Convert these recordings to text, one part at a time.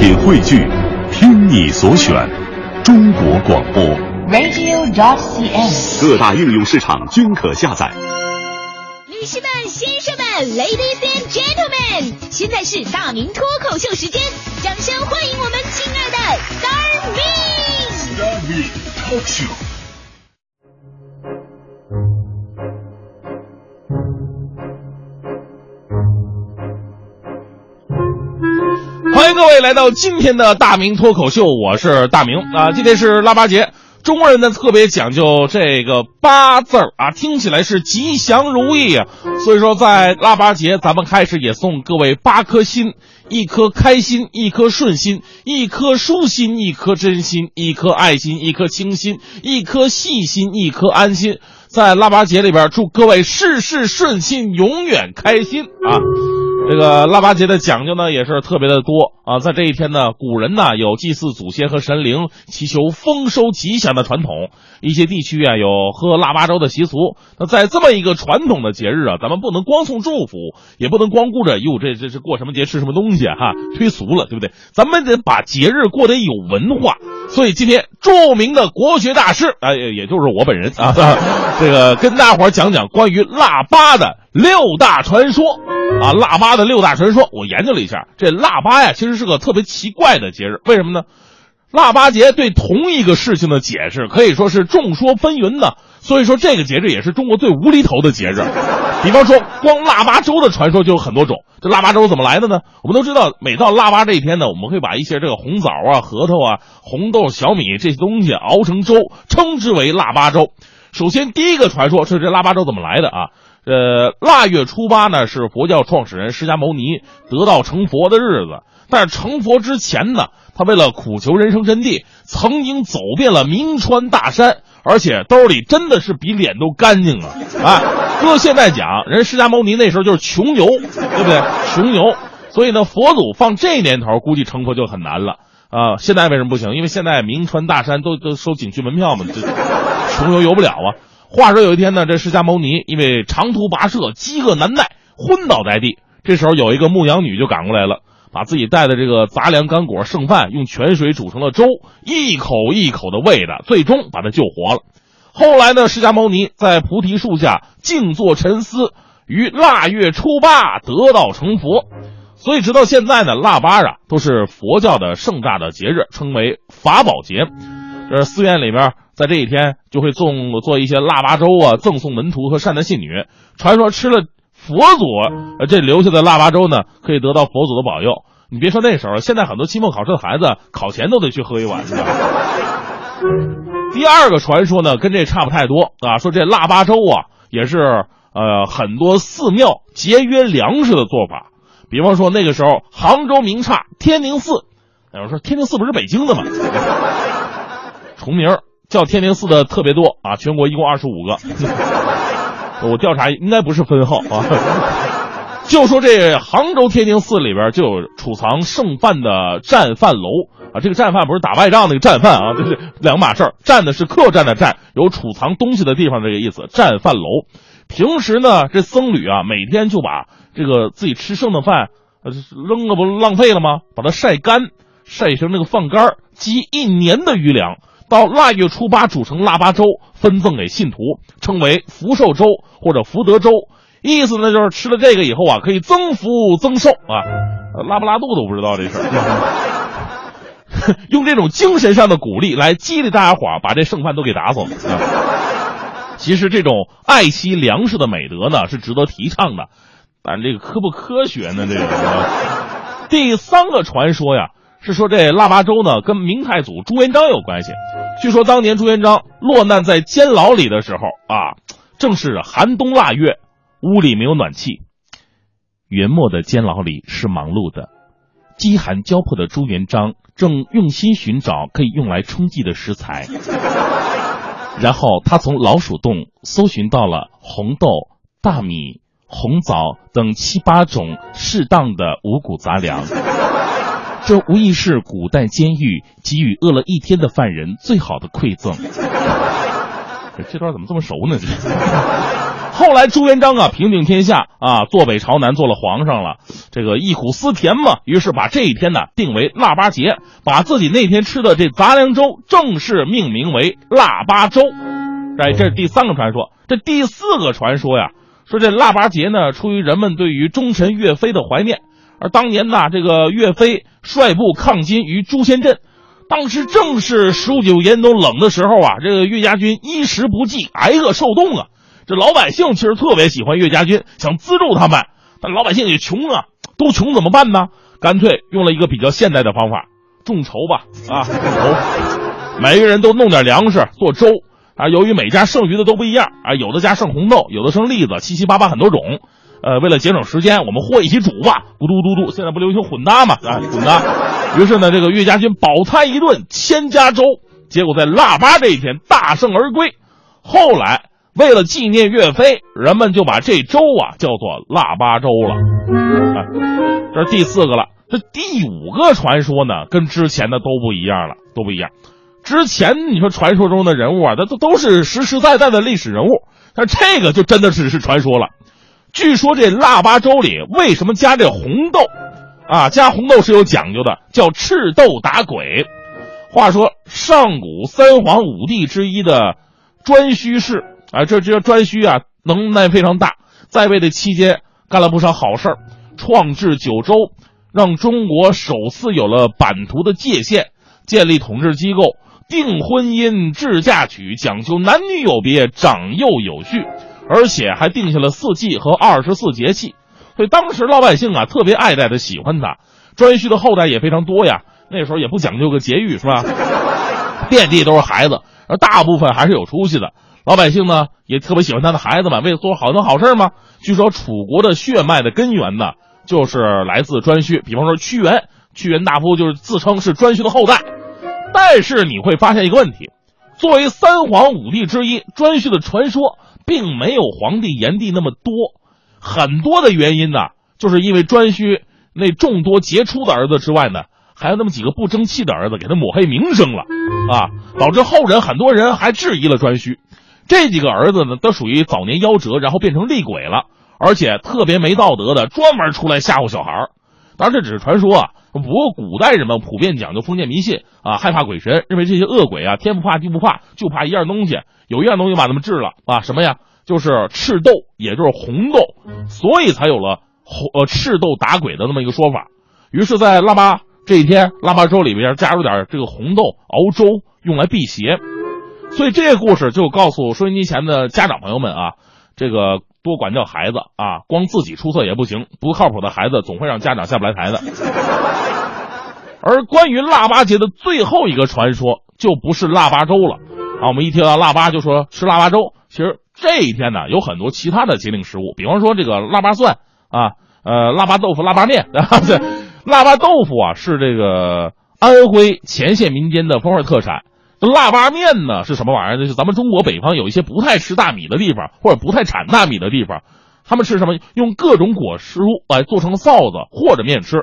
品汇聚，听你所选，中国广播。radio.dot.cn，。各大应用市场均可下载。女士们、先生们，Ladies and Gentlemen，现在是大明脱口秀时间，掌声欢迎我们亲爱的 Star Me。欢迎各位来到今天的大明脱口秀，我是大明啊。今天是腊八节，中国人呢特别讲究这个八字儿啊，听起来是吉祥如意啊。所以说，在腊八节，咱们开始也送各位八颗心：一颗开心，一颗顺心，一颗舒心，一颗真心，一颗爱心，一颗清心，一颗细心，一颗安心。在腊八节里边，祝各位事事顺心，永远开心啊！这个腊八节的讲究呢，也是特别的多啊。在这一天呢，古人呢有祭祀祖先和神灵、祈求丰收吉祥的传统。一些地区啊有喝腊八粥的习俗。那在这么一个传统的节日啊，咱们不能光送祝福，也不能光顾着哟这这是过什么节吃什么东西啊哈，忒俗了，对不对？咱们得把节日过得有文化。所以今天著名的国学大师啊，也也就是我本人啊，这个跟大伙儿讲讲关于腊八的六大传说。啊，腊八的六大传说，我研究了一下，这腊八呀，其实是个特别奇怪的节日。为什么呢？腊八节对同一个事情的解释可以说是众说纷纭的，所以说这个节日也是中国最无厘头的节日。比方说，光腊八粥的传说就有很多种。这腊八粥怎么来的呢？我们都知道，每到腊八这一天呢，我们会把一些这个红枣啊、核桃啊、红豆、小米这些东西熬成粥，称之为腊八粥。首先，第一个传说是这腊八粥怎么来的啊？呃，腊月初八呢是佛教创始人释迦牟尼得道成佛的日子。但是成佛之前呢，他为了苦求人生真谛，曾经走遍了名川大山，而且兜里真的是比脸都干净啊！啊，搁现在讲，人释迦牟尼那时候就是穷游，对不对？穷游，所以呢，佛祖放这年头，估计成佛就很难了啊。现在为什么不行？因为现在名川大山都都收景区门票嘛，这穷游游不了啊。话说有一天呢，这释迦牟尼因为长途跋涉，饥饿难耐，昏倒在地。这时候有一个牧羊女就赶过来了，把自己带的这个杂粮干果剩饭用泉水煮成了粥，一口一口的喂的，最终把他救活了。后来呢，释迦牟尼在菩提树下静坐沉思，于腊月初八得道成佛。所以直到现在呢，腊八啊都是佛教的盛大的节日，称为法宝节。这寺院里边。在这一天就会送做一些腊八粥啊，赠送门徒和善男信女。传说吃了佛祖呃这留下的腊八粥呢，可以得到佛祖的保佑。你别说那时候，现在很多期末考试的孩子考前都得去喝一碗。第二个传说呢，跟这差不太多啊，说这腊八粥啊，也是呃很多寺庙节约粮食的做法。比方说那个时候，杭州名刹天宁寺，有人说天宁寺不是北京的吗？重名。叫天宁寺的特别多啊，全国一共二十五个。我调查应该不是分号啊。就说这杭州天宁寺里边就有储藏剩饭的战饭楼啊，这个战饭不是打败仗那个战饭啊，这是两码事儿。战的是客栈的战，有储藏东西的地方这个意思。战饭楼，平时呢这僧侣啊每天就把这个自己吃剩的饭呃扔了不浪费了吗？把它晒干，晒成那个饭干积一年的余粮。到腊月初八煮成腊八粥，分赠给信徒，称为福寿粥或者福德粥。意思呢就是吃了这个以后啊，可以增福增寿啊，拉不拉肚子我不知道这事儿。用这种精神上的鼓励来激励大家伙，把这剩饭都给打走。其实这种爱惜粮食的美德呢，是值得提倡的，但这个科不科学呢？这个、第三个传说呀。是说这腊八粥呢，跟明太祖朱元璋有关系。据说当年朱元璋落难在监牢里的时候啊，正是寒冬腊月，屋里没有暖气。元末的监牢里是忙碌的，饥寒交迫的朱元璋正用心寻找可以用来充饥的食材。然后他从老鼠洞搜寻到了红豆、大米、红枣等七八种适当的五谷杂粮。这无疑是古代监狱给予饿了一天的犯人最好的馈赠。这段怎么这么熟呢？后来朱元璋啊平定天下啊，坐北朝南做了皇上了，这个忆苦思甜嘛，于是把这一天呢定为腊八节，把自己那天吃的这杂粮粥正式命名为腊八粥。哎，这是第三个传说。这第四个传说呀，说这腊八节呢，出于人们对于忠臣岳飞的怀念。而当年呢，这个岳飞率部抗金于朱仙镇，当时正是数九严冬冷的时候啊，这个岳家军衣食不济，挨饿受冻啊。这老百姓其实特别喜欢岳家军，想资助他们，但老百姓也穷啊，都穷怎么办呢？干脆用了一个比较现代的方法，众筹吧，啊，众筹，每个人都弄点粮食做粥啊。由于每家剩余的都不一样啊，有的家剩红豆，有的剩栗子，七七八八很多种。呃，为了节省时间，我们和一起煮吧，咕嘟嘟嘟。现在不流行混搭嘛，啊，混搭。于是呢，这个岳家军饱餐一顿，千家粥，结果在腊八这一天大胜而归。后来为了纪念岳飞，人们就把这粥啊叫做腊八粥了。啊，这是第四个了。这第五个传说呢，跟之前的都不一样了，都不一样。之前你说传说中的人物啊，那都都是实实在在的历史人物，但这个就真的只是传说了。据说这腊八粥里为什么加这红豆？啊，加红豆是有讲究的，叫赤豆打鬼。话说上古三皇五帝之一的颛顼氏啊，这这颛顼啊能耐非常大，在位的期间干了不少好事儿，创制九州，让中国首次有了版图的界限，建立统治机构，定婚姻制嫁娶，讲究男女有别，长幼有序。而且还定下了四季和二十四节气，所以当时老百姓啊特别爱戴的，喜欢他。颛顼的后代也非常多呀，那时候也不讲究个节育是吧？遍地都是孩子，而大部分还是有出息的。老百姓呢也特别喜欢他的孩子们，为了做好多好事嘛。据说楚国的血脉的根源呢，就是来自颛顼。比方说屈原，屈原大夫就是自称是颛顼的后代。但是你会发现一个问题，作为三皇五帝之一，颛顼的传说。并没有皇帝炎帝那么多，很多的原因呢，就是因为颛顼那众多杰出的儿子之外呢，还有那么几个不争气的儿子给他抹黑名声了，啊，导致后人很多人还质疑了颛顼。这几个儿子呢，都属于早年夭折，然后变成厉鬼了，而且特别没道德的，专门出来吓唬小孩儿。当然这只是传说啊，不过古代人们普遍讲究封建迷信啊，害怕鬼神，认为这些恶鬼啊，天不怕地不怕，就怕一样东西。有一样东西把他们治了啊，什么呀？就是赤豆，也就是红豆，所以才有了红呃赤豆打鬼的那么一个说法。于是，在腊八这一天，腊八粥里边加入点这个红豆熬粥，用来辟邪。所以这个故事就告诉收音机前的家长朋友们啊，这个多管教孩子啊，光自己出色也不行，不靠谱的孩子总会让家长下不来台的。而关于腊八节的最后一个传说，就不是腊八粥了。啊，我们一提到腊八就说吃腊八粥。其实这一天呢，有很多其他的节令食物，比方说这个腊八蒜啊，呃，腊八豆腐、腊八面。对，腊八豆腐啊是这个安徽乾县民间的风味特产。腊八面呢是什么玩意儿？就是咱们中国北方有一些不太吃大米的地方，或者不太产大米的地方，他们吃什么？用各种果实来做成臊子和着面吃。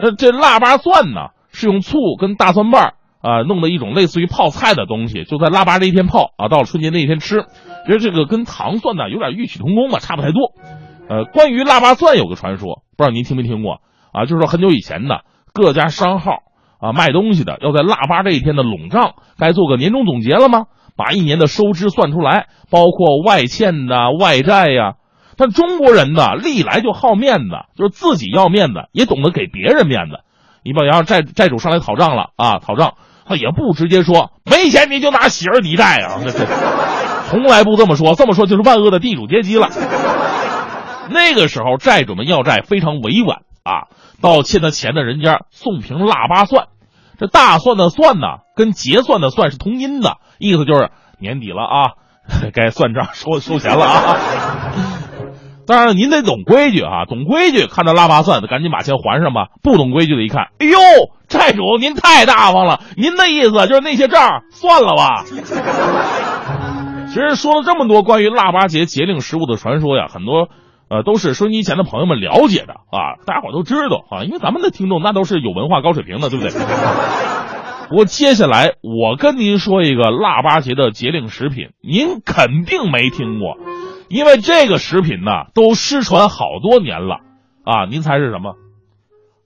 那这腊八蒜呢，是用醋跟大蒜瓣啊，弄的一种类似于泡菜的东西，就在腊八这一天泡啊，到了春节那一天吃。其实这个跟糖蒜呢有点异曲同工吧，差不太多。呃，关于腊八蒜有个传说，不知道您听没听过啊？就是说很久以前呢，各家商号啊卖东西的要在腊八这一天的拢账，该做个年终总结了吗？把一年的收支算出来，包括外欠的、外债呀。但中国人呢，历来就好面子，就是自己要面子，也懂得给别人面子。你比方债债主上来讨账了啊，讨账。他也不直接说没钱，你就拿喜儿抵债啊！这这从来不这么说，这么说就是万恶的地主阶级了。那个时候，债主们要债非常委婉啊，到欠他钱的人家送瓶腊八蒜。这大蒜的蒜呢，跟结算的算是同音的，意思就是年底了啊，该算账收收钱了啊。当然，您得懂规矩啊，懂规矩，看到腊八蒜，赶紧把钱还上吧。不懂规矩的，一看，哎呦，债主您太大方了，您的意思就是那些账算了吧。其实说了这么多关于腊八节节令食物的传说呀，很多呃都是收音机前的朋友们了解的啊，大家伙都知道啊，因为咱们的听众那都是有文化、高水平的，对不对？不过接下来我跟您说一个腊八节的节令食品，您肯定没听过。因为这个食品呢都失传好多年了啊！您猜是什么？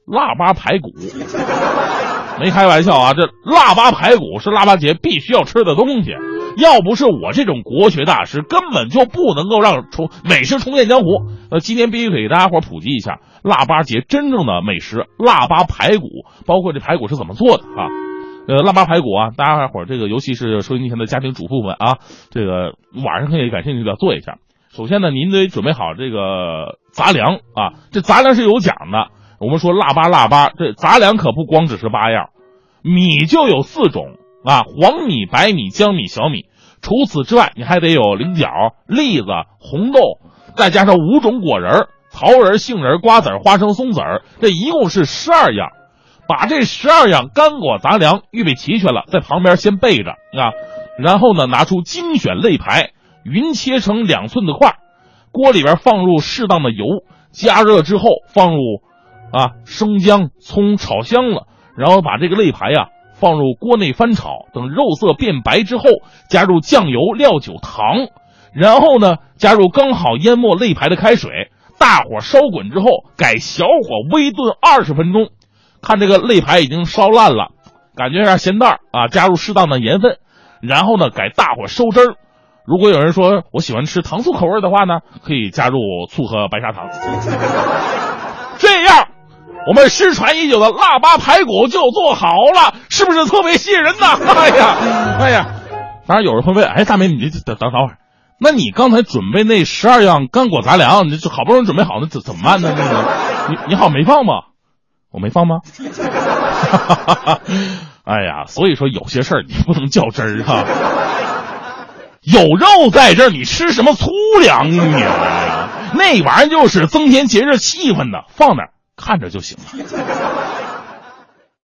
腊八排骨。没开玩笑啊，这腊八排骨是腊八节必须要吃的东西。要不是我这种国学大师，根本就不能够让重美食重现江湖。那，今天必须给大家伙普及一下腊八节真正的美食——腊八排骨，包括这排骨是怎么做的啊？呃，腊八排骨啊，大家伙这个，尤其是收音机前的家庭主妇们啊，这个晚上可以感兴趣的做一下。首先呢，您得准备好这个杂粮啊，这杂粮是有讲的。我们说腊八腊八，这杂粮可不光只是八样，米就有四种。啊，黄米、白米、江米、小米，除此之外，你还得有菱角、栗子、红豆，再加上五种果仁儿桃仁、杏仁、瓜子儿花生、松子儿，这一共是十二样。把这十二样干果杂粮预备齐全了，在旁边先备着啊。然后呢，拿出精选肋排，匀切成两寸的块儿，锅里边放入适当的油，加热之后放入啊生姜、葱炒香了，然后把这个肋排呀。放入锅内翻炒，等肉色变白之后，加入酱油、料酒、糖，然后呢，加入刚好淹没肋排的开水，大火烧滚之后，改小火微炖二十分钟。看这个肋排已经烧烂了，感觉有点咸淡啊，加入适当的盐分，然后呢，改大火收汁儿。如果有人说我喜欢吃糖醋口味的话呢，可以加入醋和白砂糖。这样。我们失传已久的腊八排骨就做好了，是不是特别吸引人呢？哎呀，哎呀！当然有人会问：哎，大美，你等等等会儿，那你刚才准备那十二样干果杂粮，你这好不容易准备好，那怎怎么办呢？那个，你你好没放吗？我没放吗？哎呀，所以说有些事儿你不能较真儿哈。有肉在这儿，你吃什么粗粮啊你？那玩意儿就是增添节日气氛的，放那儿。看着就行了。